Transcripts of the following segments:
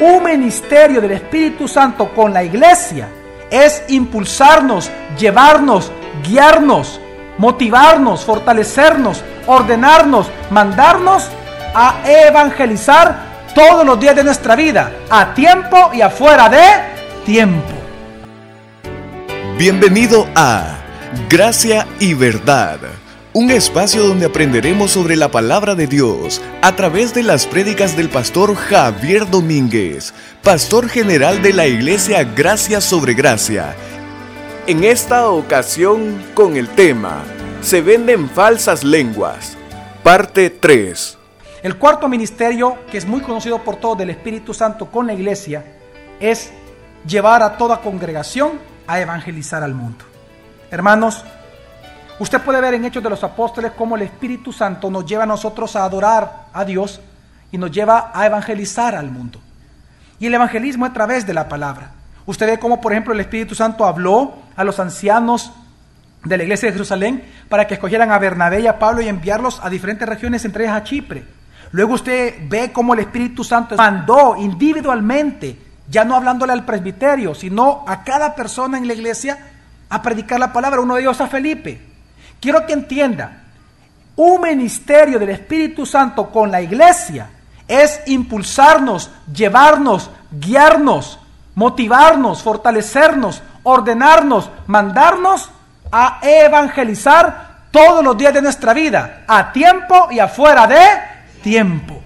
Un ministerio del Espíritu Santo con la iglesia es impulsarnos, llevarnos, guiarnos, motivarnos, fortalecernos, ordenarnos, mandarnos a evangelizar todos los días de nuestra vida, a tiempo y afuera de tiempo. Bienvenido a Gracia y Verdad, un espacio donde aprenderemos sobre la palabra de Dios a través de las prédicas del pastor Javier Domínguez, pastor general de la iglesia Gracia sobre Gracia. En esta ocasión con el tema Se venden falsas lenguas, parte 3. El cuarto ministerio, que es muy conocido por todos del Espíritu Santo con la iglesia, es llevar a toda congregación a evangelizar al mundo. Hermanos, usted puede ver en Hechos de los Apóstoles cómo el Espíritu Santo nos lleva a nosotros a adorar a Dios y nos lleva a evangelizar al mundo. Y el evangelismo a través de la palabra. Usted ve cómo, por ejemplo, el Espíritu Santo habló a los ancianos de la iglesia de Jerusalén para que escogieran a Bernabé y a Pablo y enviarlos a diferentes regiones, entre ellas a Chipre. Luego usted ve cómo el Espíritu Santo mandó individualmente, ya no hablándole al presbiterio, sino a cada persona en la iglesia a predicar la palabra. Uno de ellos a Felipe. Quiero que entienda, un ministerio del Espíritu Santo con la iglesia es impulsarnos, llevarnos, guiarnos, motivarnos, fortalecernos, ordenarnos, mandarnos a evangelizar todos los días de nuestra vida, a tiempo y afuera de tiempo.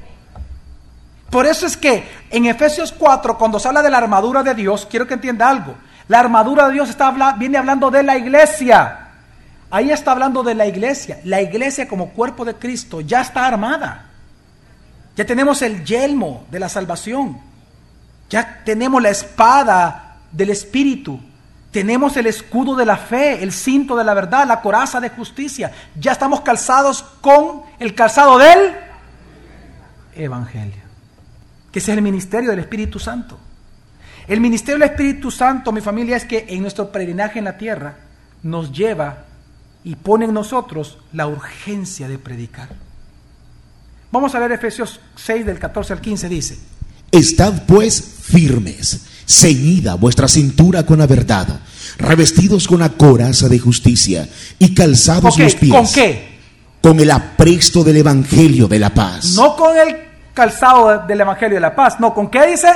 Por eso es que en Efesios 4, cuando se habla de la armadura de Dios, quiero que entienda algo. La armadura de Dios viene hablando de la iglesia. Ahí está hablando de la iglesia. La iglesia como cuerpo de Cristo ya está armada. Ya tenemos el yelmo de la salvación. Ya tenemos la espada del Espíritu. Tenemos el escudo de la fe, el cinto de la verdad, la coraza de justicia. Ya estamos calzados con el calzado del Evangelio. Que ese es el ministerio del Espíritu Santo. El ministerio del Espíritu Santo, mi familia, es que en nuestro peregrinaje en la tierra nos lleva y pone en nosotros la urgencia de predicar. Vamos a ver Efesios 6 del 14 al 15 dice. Estad pues firmes, ceñida vuestra cintura con la verdad, revestidos con la coraza de justicia y calzados ¿Con los pies. ¿Con qué? Con el apresto del evangelio de la paz. No con el calzado del Evangelio de la Paz, no, ¿con qué dice?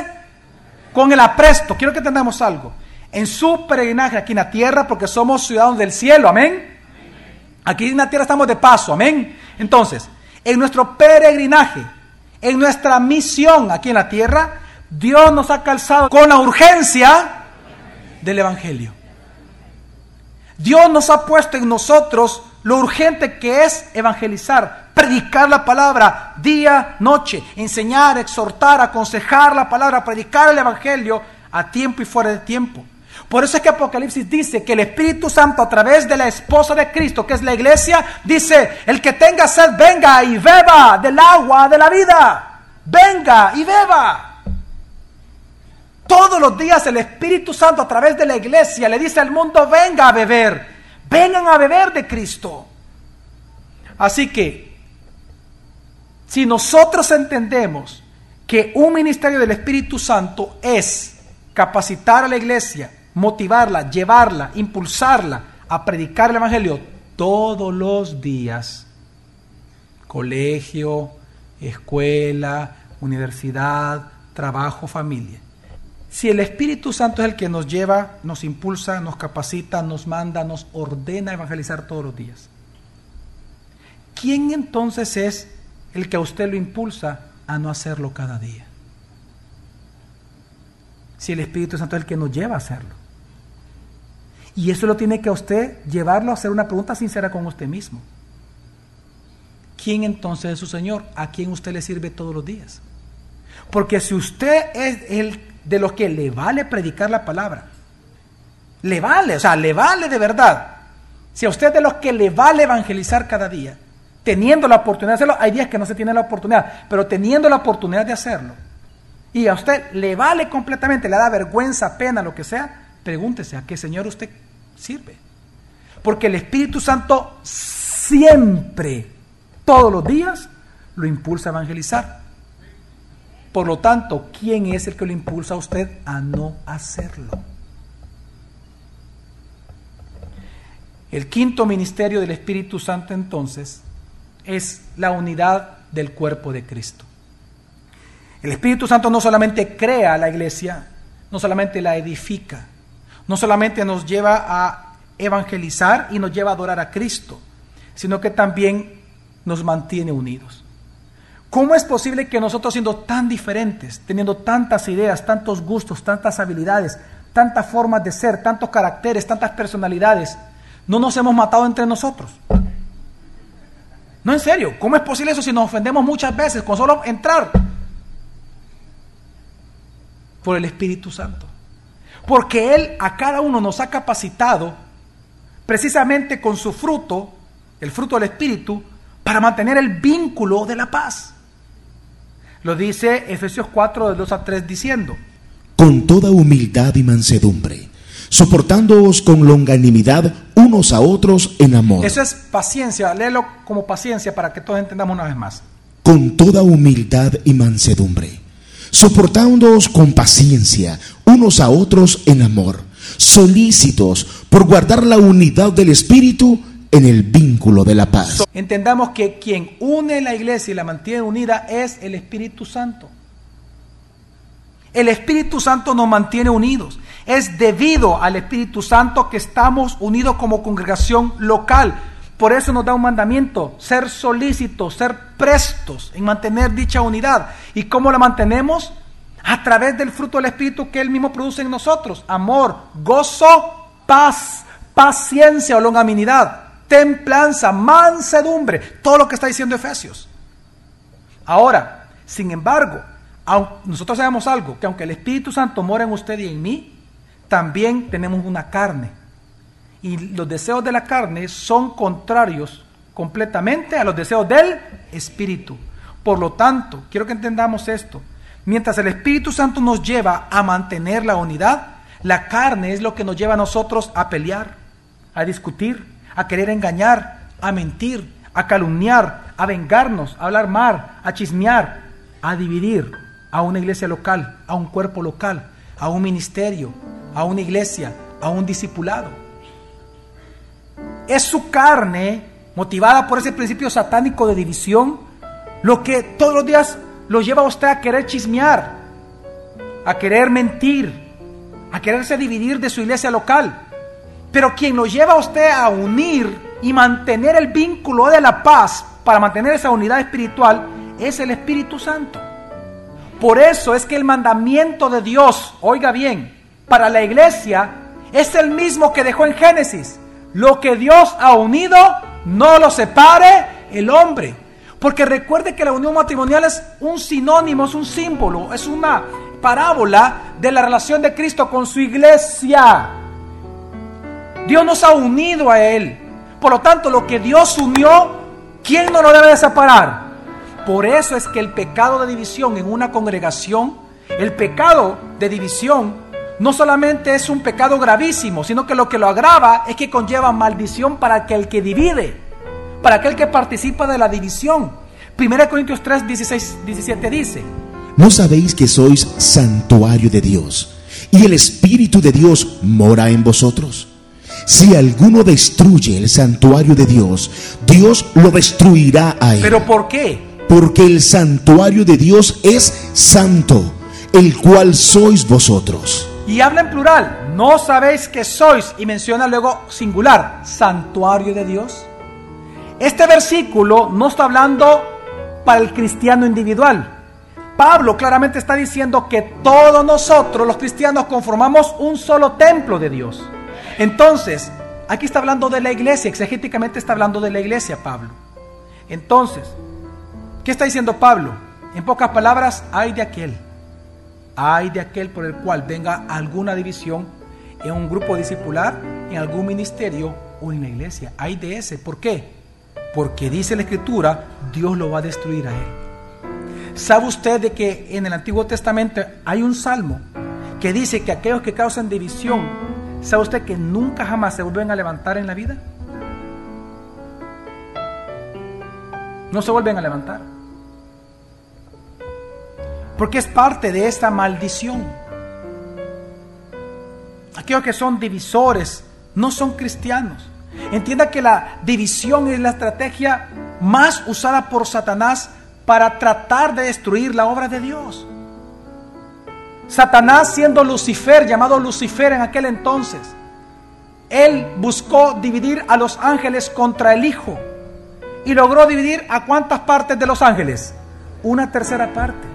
Con el apresto. Quiero que entendamos algo. En su peregrinaje aquí en la tierra, porque somos ciudadanos del cielo, amén. Aquí en la tierra estamos de paso, amén. Entonces, en nuestro peregrinaje, en nuestra misión aquí en la tierra, Dios nos ha calzado con la urgencia del Evangelio. Dios nos ha puesto en nosotros lo urgente que es evangelizar, predicar la palabra día, noche, enseñar, exhortar, aconsejar la palabra, predicar el Evangelio a tiempo y fuera de tiempo. Por eso es que Apocalipsis dice que el Espíritu Santo a través de la esposa de Cristo, que es la iglesia, dice, el que tenga sed, venga y beba del agua de la vida. Venga y beba. Todos los días el Espíritu Santo a través de la iglesia le dice al mundo, venga a beber, vengan a beber de Cristo. Así que, si nosotros entendemos que un ministerio del Espíritu Santo es capacitar a la iglesia, motivarla, llevarla, impulsarla a predicar el Evangelio todos los días, colegio, escuela, universidad, trabajo, familia. Si el Espíritu Santo es el que nos lleva, nos impulsa, nos capacita, nos manda, nos ordena evangelizar todos los días, ¿quién entonces es el que a usted lo impulsa a no hacerlo cada día? Si el Espíritu Santo es el que nos lleva a hacerlo. Y eso lo tiene que a usted llevarlo a hacer una pregunta sincera con usted mismo. ¿Quién entonces es su Señor? ¿A quién usted le sirve todos los días? Porque si usted es el de los que le vale predicar la palabra, le vale, o sea, le vale de verdad. Si a usted es de los que le vale evangelizar cada día, teniendo la oportunidad de hacerlo, hay días que no se tiene la oportunidad, pero teniendo la oportunidad de hacerlo, y a usted le vale completamente, le da vergüenza, pena, lo que sea, pregúntese a qué Señor usted sirve. Porque el Espíritu Santo siempre, todos los días, lo impulsa a evangelizar. Por lo tanto, ¿quién es el que lo impulsa a usted a no hacerlo? El quinto ministerio del Espíritu Santo entonces es la unidad del cuerpo de Cristo. El Espíritu Santo no solamente crea la iglesia, no solamente la edifica, no solamente nos lleva a evangelizar y nos lleva a adorar a Cristo, sino que también nos mantiene unidos. ¿Cómo es posible que nosotros siendo tan diferentes, teniendo tantas ideas, tantos gustos, tantas habilidades, tantas formas de ser, tantos caracteres, tantas personalidades, no nos hemos matado entre nosotros? No, en serio, ¿cómo es posible eso si nos ofendemos muchas veces con solo entrar? Por el Espíritu Santo. Porque Él a cada uno nos ha capacitado precisamente con su fruto, el fruto del Espíritu, para mantener el vínculo de la paz. Lo dice Efesios 4, de 2 a 3, diciendo, con toda humildad y mansedumbre, soportándoos con longanimidad unos a otros en amor. Eso es paciencia, léelo como paciencia para que todos entendamos una vez más. Con toda humildad y mansedumbre, soportándoos con paciencia unos a otros en amor, solícitos por guardar la unidad del Espíritu en el vínculo de la paz. Entendamos que quien une la iglesia y la mantiene unida es el Espíritu Santo. El Espíritu Santo nos mantiene unidos. Es debido al Espíritu Santo que estamos unidos como congregación local. Por eso nos da un mandamiento, ser solícitos, ser prestos en mantener dicha unidad. ¿Y cómo la mantenemos? A través del fruto del Espíritu que Él mismo produce en nosotros. Amor, gozo, paz, paciencia o longanimidad templanza, mansedumbre, todo lo que está diciendo Efesios. Ahora, sin embargo, nosotros sabemos algo, que aunque el Espíritu Santo mora en usted y en mí, también tenemos una carne. Y los deseos de la carne son contrarios completamente a los deseos del Espíritu. Por lo tanto, quiero que entendamos esto. Mientras el Espíritu Santo nos lleva a mantener la unidad, la carne es lo que nos lleva a nosotros a pelear, a discutir, a querer engañar, a mentir, a calumniar, a vengarnos, a hablar mal, a chismear, a dividir a una iglesia local, a un cuerpo local, a un ministerio, a una iglesia, a un discipulado. Es su carne, motivada por ese principio satánico de división, lo que todos los días lo lleva a usted a querer chismear, a querer mentir, a quererse dividir de su iglesia local. Pero quien lo lleva a usted a unir y mantener el vínculo de la paz para mantener esa unidad espiritual es el Espíritu Santo. Por eso es que el mandamiento de Dios, oiga bien, para la iglesia es el mismo que dejó en Génesis. Lo que Dios ha unido, no lo separe el hombre. Porque recuerde que la unión matrimonial es un sinónimo, es un símbolo, es una parábola de la relación de Cristo con su iglesia. Dios nos ha unido a Él. Por lo tanto, lo que Dios unió, ¿quién no lo debe separar? Por eso es que el pecado de división en una congregación, el pecado de división, no solamente es un pecado gravísimo, sino que lo que lo agrava es que conlleva maldición para aquel que divide, para aquel que participa de la división. 1 Corintios 3, 16, 17 dice, ¿no sabéis que sois santuario de Dios y el Espíritu de Dios mora en vosotros? Si alguno destruye el santuario de Dios, Dios lo destruirá a él. ¿Pero por qué? Porque el santuario de Dios es santo, el cual sois vosotros. Y habla en plural, no sabéis que sois, y menciona luego singular, santuario de Dios. Este versículo no está hablando para el cristiano individual. Pablo claramente está diciendo que todos nosotros, los cristianos, conformamos un solo templo de Dios. Entonces, aquí está hablando de la iglesia, exegéticamente está hablando de la iglesia Pablo. Entonces, ¿qué está diciendo Pablo? En pocas palabras, hay de aquel, hay de aquel por el cual venga alguna división en un grupo discipular, en algún ministerio o en la iglesia. Hay de ese. ¿Por qué? Porque dice la escritura, Dios lo va a destruir a él. ¿Sabe usted de que en el Antiguo Testamento hay un salmo que dice que aquellos que causan división ¿Sabe usted que nunca jamás se vuelven a levantar en la vida? No se vuelven a levantar. porque es parte de esta maldición. Aquellos que son divisores no son cristianos. Entienda que la división es la estrategia más usada por Satanás para tratar de destruir la obra de Dios. Satanás siendo Lucifer, llamado Lucifer en aquel entonces, él buscó dividir a los ángeles contra el Hijo y logró dividir a cuántas partes de los ángeles? Una tercera parte.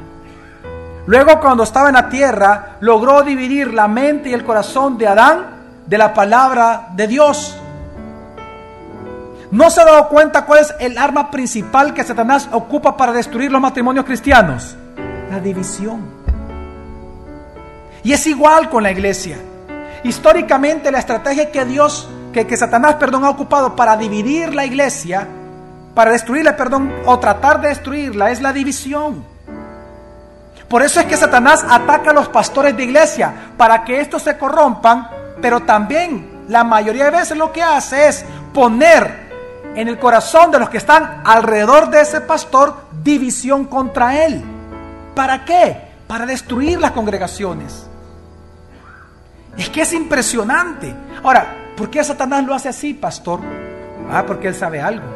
Luego cuando estaba en la tierra, logró dividir la mente y el corazón de Adán de la palabra de Dios. ¿No se ha dado cuenta cuál es el arma principal que Satanás ocupa para destruir los matrimonios cristianos? La división. Y es igual con la iglesia. Históricamente la estrategia que Dios, que, que Satanás, perdón, ha ocupado para dividir la iglesia, para destruirla, perdón, o tratar de destruirla, es la división. Por eso es que Satanás ataca a los pastores de iglesia, para que estos se corrompan, pero también la mayoría de veces lo que hace es poner en el corazón de los que están alrededor de ese pastor división contra él. ¿Para qué? Para destruir las congregaciones. Es que es impresionante. Ahora, ¿por qué Satanás lo hace así, pastor? Ah, porque él sabe algo.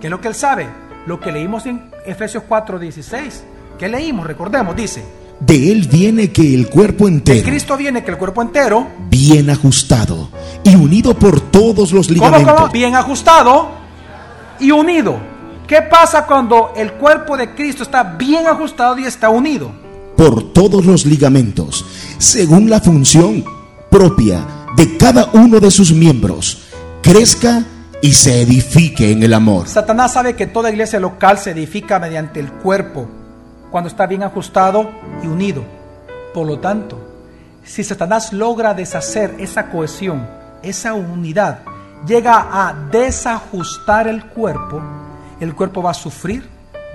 ¿Qué es lo que él sabe? Lo que leímos en Efesios 4:16. ¿Qué leímos? Recordemos, dice. De él viene que el cuerpo De entero, Cristo viene que el cuerpo entero, bien ajustado y unido por todos los ¿cómo, ligamentos, cómo? Bien ajustado y unido. ¿Qué pasa cuando el cuerpo de Cristo está bien ajustado y está unido? por todos los ligamentos, según la función propia de cada uno de sus miembros, crezca y se edifique en el amor. Satanás sabe que toda iglesia local se edifica mediante el cuerpo, cuando está bien ajustado y unido. Por lo tanto, si Satanás logra deshacer esa cohesión, esa unidad, llega a desajustar el cuerpo, el cuerpo va a sufrir,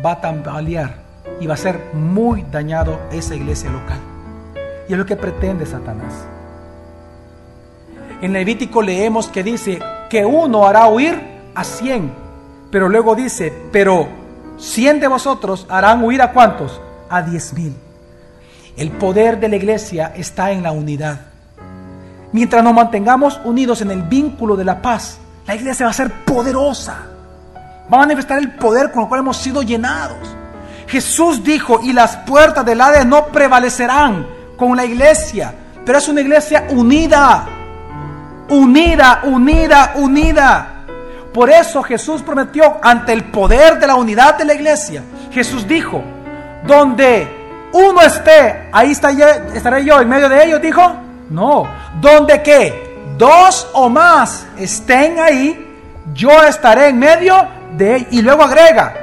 va a tambalear y va a ser muy dañado esa iglesia local. Y es lo que pretende Satanás. En Levítico leemos que dice que uno hará huir a cien, pero luego dice, pero cien de vosotros harán huir a cuántos? A diez mil. El poder de la iglesia está en la unidad. Mientras nos mantengamos unidos en el vínculo de la paz, la iglesia va a ser poderosa. Va a manifestar el poder con el cual hemos sido llenados. Jesús dijo, y las puertas del Hades no prevalecerán con la iglesia, pero es una iglesia unida, unida, unida, unida. Por eso Jesús prometió ante el poder de la unidad de la iglesia. Jesús dijo, donde uno esté, ahí estaré yo en medio de ellos, dijo. No, donde que dos o más estén ahí, yo estaré en medio de. Y luego agrega,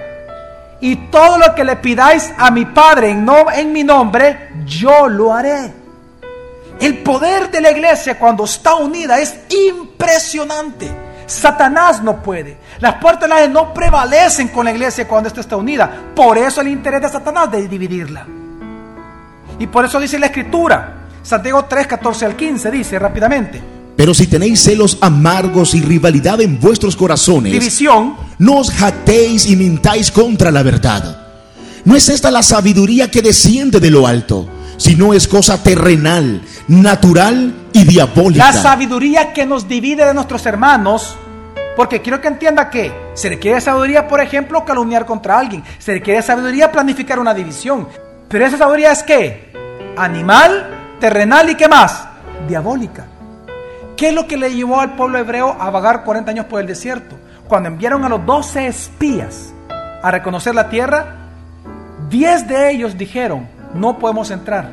y todo lo que le pidáis a mi Padre en, no- en mi nombre, yo lo haré. El poder de la iglesia cuando está unida es impresionante. Satanás no puede. Las puertas de la no prevalecen con la iglesia cuando esta está unida. Por eso el interés de Satanás de dividirla. Y por eso dice la escritura, Santiago 3, 14 al 15, dice rápidamente, Pero si tenéis celos amargos y rivalidad en vuestros corazones, división, no os jactéis y mintáis contra la verdad. No es esta la sabiduría que desciende de lo alto, sino es cosa terrenal, natural y diabólica. La sabiduría que nos divide de nuestros hermanos, porque quiero que entienda que se requiere sabiduría, por ejemplo, calumniar contra alguien, se requiere sabiduría planificar una división, pero esa sabiduría es qué? Animal, terrenal y qué más? Diabólica. ¿Qué es lo que le llevó al pueblo hebreo a vagar 40 años por el desierto? Cuando enviaron a los 12 espías a reconocer la tierra, 10 de ellos dijeron, no podemos entrar.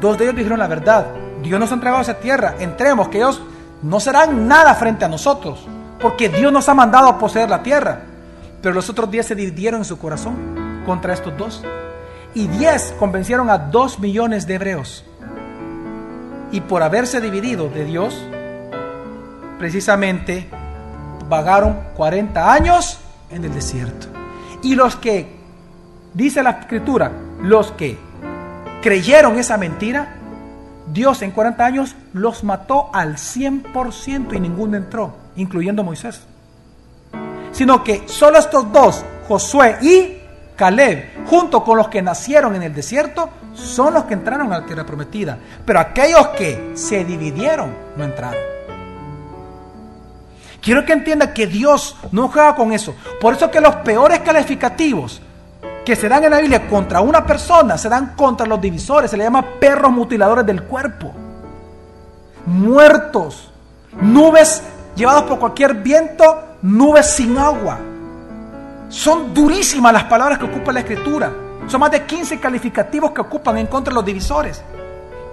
Dos de ellos dijeron la verdad. Dios nos ha entregado esa tierra. Entremos, que ellos no serán nada frente a nosotros. Porque Dios nos ha mandado a poseer la tierra. Pero los otros 10 se dividieron en su corazón contra estos dos. Y 10 convencieron a 2 millones de hebreos. Y por haberse dividido de Dios, precisamente vagaron 40 años en el desierto. Y los que, dice la escritura, los que creyeron esa mentira, Dios en 40 años los mató al 100% y ninguno entró, incluyendo Moisés. Sino que solo estos dos, Josué y Caleb, junto con los que nacieron en el desierto, son los que entraron a la tierra prometida. Pero aquellos que se dividieron no entraron. Quiero que entienda que Dios no juega con eso. Por eso que los peores calificativos que se dan en la Biblia contra una persona se dan contra los divisores. Se le llama perros mutiladores del cuerpo. Muertos. Nubes llevados por cualquier viento. Nubes sin agua. Son durísimas las palabras que ocupa la escritura. Son más de 15 calificativos que ocupan en contra de los divisores.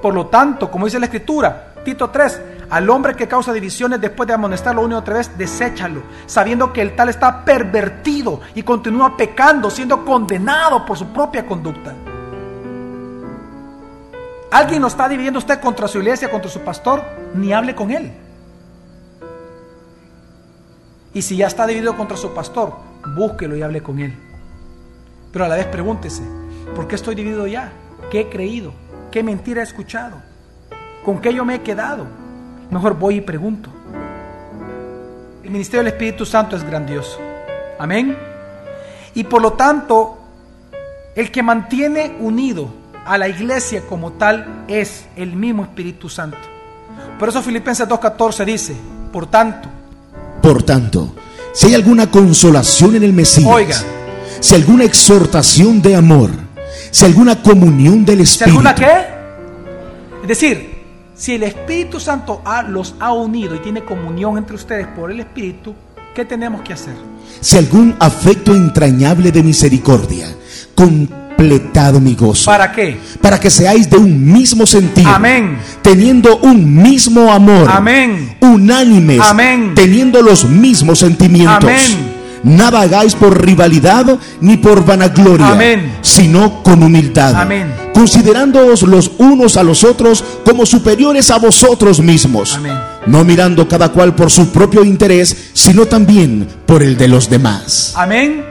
Por lo tanto, como dice la escritura, Tito 3, al hombre que causa divisiones después de amonestarlo una y otra vez, deséchalo, sabiendo que el tal está pervertido y continúa pecando, siendo condenado por su propia conducta. Alguien lo está dividiendo usted contra su iglesia, contra su pastor, ni hable con él. Y si ya está dividido contra su pastor, búsquelo y hable con él. Pero a la vez pregúntese, ¿por qué estoy dividido ya? ¿Qué he creído? ¿Qué mentira he escuchado? ¿Con qué yo me he quedado? Mejor voy y pregunto. El ministerio del Espíritu Santo es grandioso. Amén. Y por lo tanto, el que mantiene unido a la iglesia como tal es el mismo Espíritu Santo. Por eso Filipenses 2.14 dice, por tanto. Por tanto, si hay alguna consolación en el Mesías, Oiga. Si alguna exhortación de amor, si alguna comunión del ¿Si Espíritu, alguna qué? Es decir, si el Espíritu Santo ha- los ha unido y tiene comunión entre ustedes por el Espíritu, ¿qué tenemos que hacer? si algún afecto entrañable de misericordia, completado mi gozo, ¿Para qué? para que seáis de un mismo sentido, Amén. teniendo un mismo amor, Amén. unánimes, Amén. teniendo los mismos sentimientos. Amén. Nada hagáis por rivalidad ni por vanagloria, Amén. sino con humildad, Amén. considerándoos los unos a los otros como superiores a vosotros mismos, Amén. no mirando cada cual por su propio interés, sino también por el de los demás. Amén.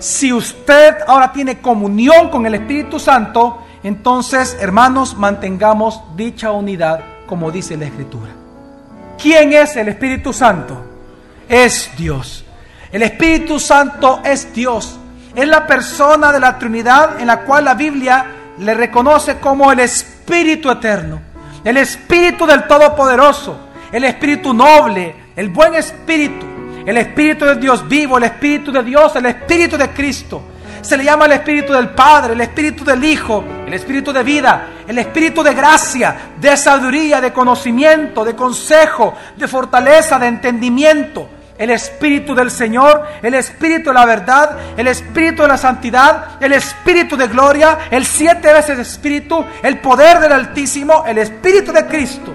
Si usted ahora tiene comunión con el Espíritu Santo, entonces, hermanos, mantengamos dicha unidad como dice la Escritura. ¿Quién es el Espíritu Santo? Es Dios. El Espíritu Santo es Dios. Es la persona de la Trinidad en la cual la Biblia le reconoce como el Espíritu Eterno, el Espíritu del Todopoderoso, el Espíritu noble, el buen Espíritu, el Espíritu de Dios vivo, el Espíritu de Dios, el Espíritu de Cristo. Se le llama el Espíritu del Padre, el Espíritu del Hijo, el Espíritu de vida, el Espíritu de gracia, de sabiduría, de conocimiento, de consejo, de fortaleza, de entendimiento. El Espíritu del Señor, el Espíritu de la verdad, el Espíritu de la santidad, el Espíritu de gloria, el siete veces Espíritu, el poder del Altísimo, el Espíritu de Cristo.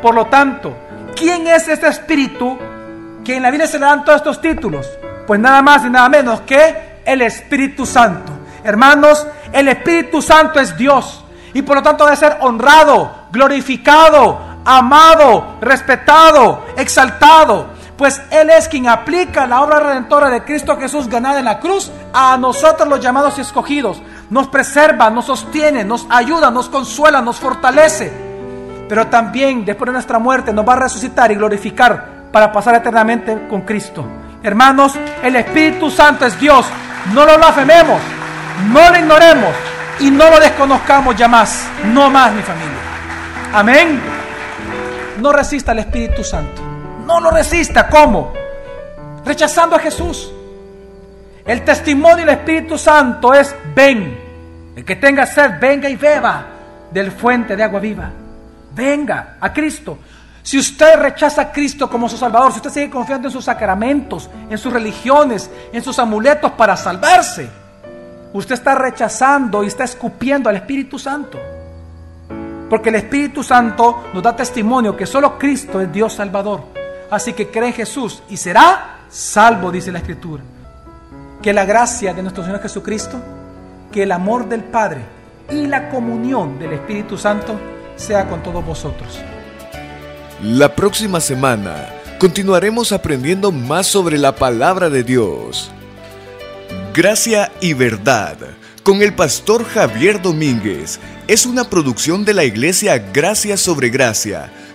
Por lo tanto, ¿quién es este Espíritu que en la Biblia se le dan todos estos títulos? Pues nada más y nada menos que el Espíritu Santo. Hermanos, el Espíritu Santo es Dios y por lo tanto debe ser honrado, glorificado, amado, respetado, exaltado. Pues Él es quien aplica la obra redentora de Cristo Jesús ganada en la cruz a nosotros los llamados y escogidos. Nos preserva, nos sostiene, nos ayuda, nos consuela, nos fortalece. Pero también después de nuestra muerte nos va a resucitar y glorificar para pasar eternamente con Cristo. Hermanos, el Espíritu Santo es Dios. No lo blasfememos, no lo ignoremos y no lo desconozcamos ya más. No más, mi familia. Amén. No resista al Espíritu Santo. No lo resista. ¿Cómo? Rechazando a Jesús. El testimonio del Espíritu Santo es ven. El que tenga sed, venga y beba del fuente de agua viva. Venga a Cristo. Si usted rechaza a Cristo como su Salvador, si usted sigue confiando en sus sacramentos, en sus religiones, en sus amuletos para salvarse, usted está rechazando y está escupiendo al Espíritu Santo. Porque el Espíritu Santo nos da testimonio que solo Cristo es Dios Salvador. Así que cree en Jesús y será salvo, dice la Escritura. Que la gracia de nuestro Señor Jesucristo, que el amor del Padre y la comunión del Espíritu Santo sea con todos vosotros. La próxima semana continuaremos aprendiendo más sobre la palabra de Dios. Gracia y verdad con el pastor Javier Domínguez es una producción de la iglesia Gracia sobre Gracia.